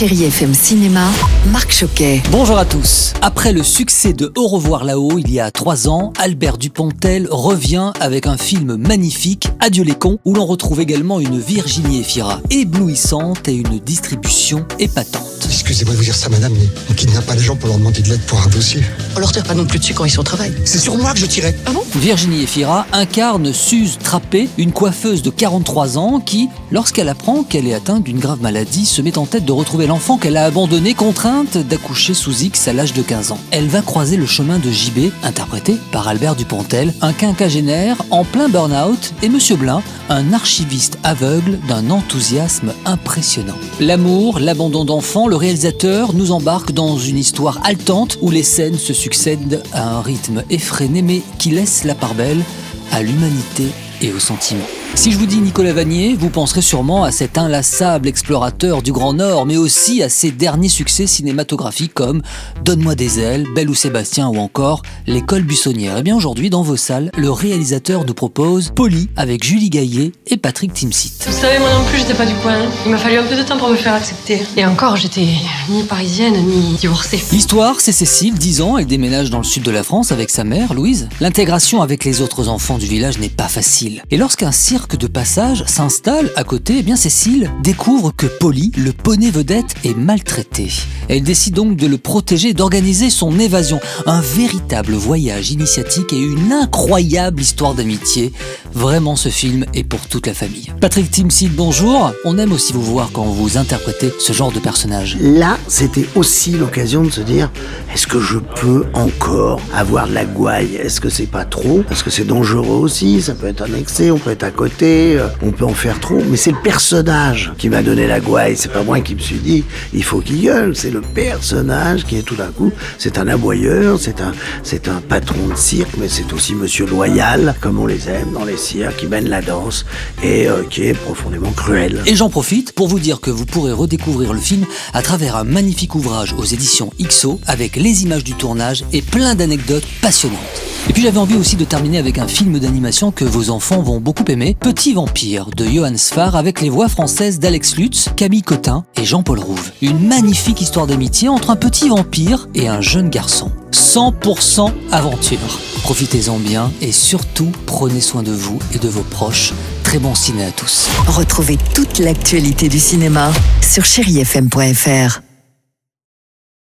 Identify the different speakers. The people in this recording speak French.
Speaker 1: Chérie FM Cinéma, Marc Choquet.
Speaker 2: Bonjour à tous. Après le succès de Au revoir là-haut il y a trois ans, Albert Dupontel revient avec un film magnifique, Adieu les cons, où l'on retrouve également une Virginie Efira éblouissante et une distribution épatante.
Speaker 3: Excusez-moi de vous dire ça, madame, mais on kidnappe pas les gens pour leur demander de l'aide pour un dossier.
Speaker 4: On leur tire pas non plus dessus quand ils sont au travail.
Speaker 3: C'est sur moi que je tirais.
Speaker 2: Virginie Efira incarne Suze Trappé, une coiffeuse de 43 ans qui, lorsqu'elle apprend qu'elle est atteinte d'une grave maladie, se met en tête de retrouver l'enfant qu'elle a abandonné, contrainte d'accoucher sous X à l'âge de 15 ans. Elle va croiser le chemin de JB, interprété par Albert Dupontel, un quinquagénaire en plein burn-out, et Monsieur Blin, un archiviste aveugle d'un enthousiasme impressionnant. L'amour, l'abandon d'enfants, le réalisateur nous embarque dans une histoire haletante où les scènes se succèdent à un rythme effréné mais qui laisse la part belle à l'humanité et aux sentiments. Si je vous dis Nicolas Vanier, vous penserez sûrement à cet inlassable explorateur du Grand Nord, mais aussi à ses derniers succès cinématographiques comme Donne-moi des ailes, Belle ou Sébastien ou encore L'école buissonnière. Et bien aujourd'hui, dans vos salles, le réalisateur nous propose Polly avec Julie Gaillet et Patrick Timsit.
Speaker 5: Vous savez, moi non plus, j'étais pas du coin. Il m'a fallu un peu de temps pour me faire accepter. Et encore, j'étais ni parisienne, ni divorcée.
Speaker 2: L'histoire, c'est Cécile, 10 ans, elle déménage dans le sud de la France avec sa mère, Louise. L'intégration avec les autres enfants du village n'est pas facile. Et lorsqu'un cirque de passage s'installe à côté, eh bien Cécile découvre que Polly, le poney vedette, est maltraité. Elle décide donc de le protéger d'organiser son évasion. Un véritable voyage initiatique et une incroyable histoire d'amitié. Vraiment, ce film est pour toute la famille. Patrick Timsit, bonjour. On aime aussi vous voir quand vous interprétez ce genre de personnage.
Speaker 6: Là, c'était aussi l'occasion de se dire est-ce que je peux encore avoir de la gouaille? Est-ce que c'est pas trop? Parce que c'est dangereux aussi, ça peut être un excès, on peut être à côté, euh, on peut en faire trop. Mais c'est le personnage qui m'a donné la gouaille, c'est pas moi qui me suis dit il faut qu'il gueule, c'est le personnage qui est tout d'un coup, c'est un aboyeur, c'est un, c'est un patron de cirque, mais c'est aussi monsieur loyal, comme on les aime dans les cirques, qui mène la danse et euh, qui est profondément cruel.
Speaker 2: Et j'en profite pour vous dire que vous pourrez redécouvrir le film à travers un magnifique ouvrage aux éditions XO avec les images du tournage et plein d'anecdotes passionnantes. Et puis j'avais envie aussi de terminer avec un film d'animation que vos enfants vont beaucoup aimer, Petit Vampire de Johann Sfar avec les voix françaises d'Alex Lutz, Camille Cotin et Jean-Paul Rouve. Une magnifique histoire d'amitié entre un petit vampire et un jeune garçon. 100% aventure. Profitez-en bien et surtout prenez soin de vous et de vos proches. Très bon ciné à tous.
Speaker 1: Retrouvez toute l'actualité du cinéma sur chérifm.fr.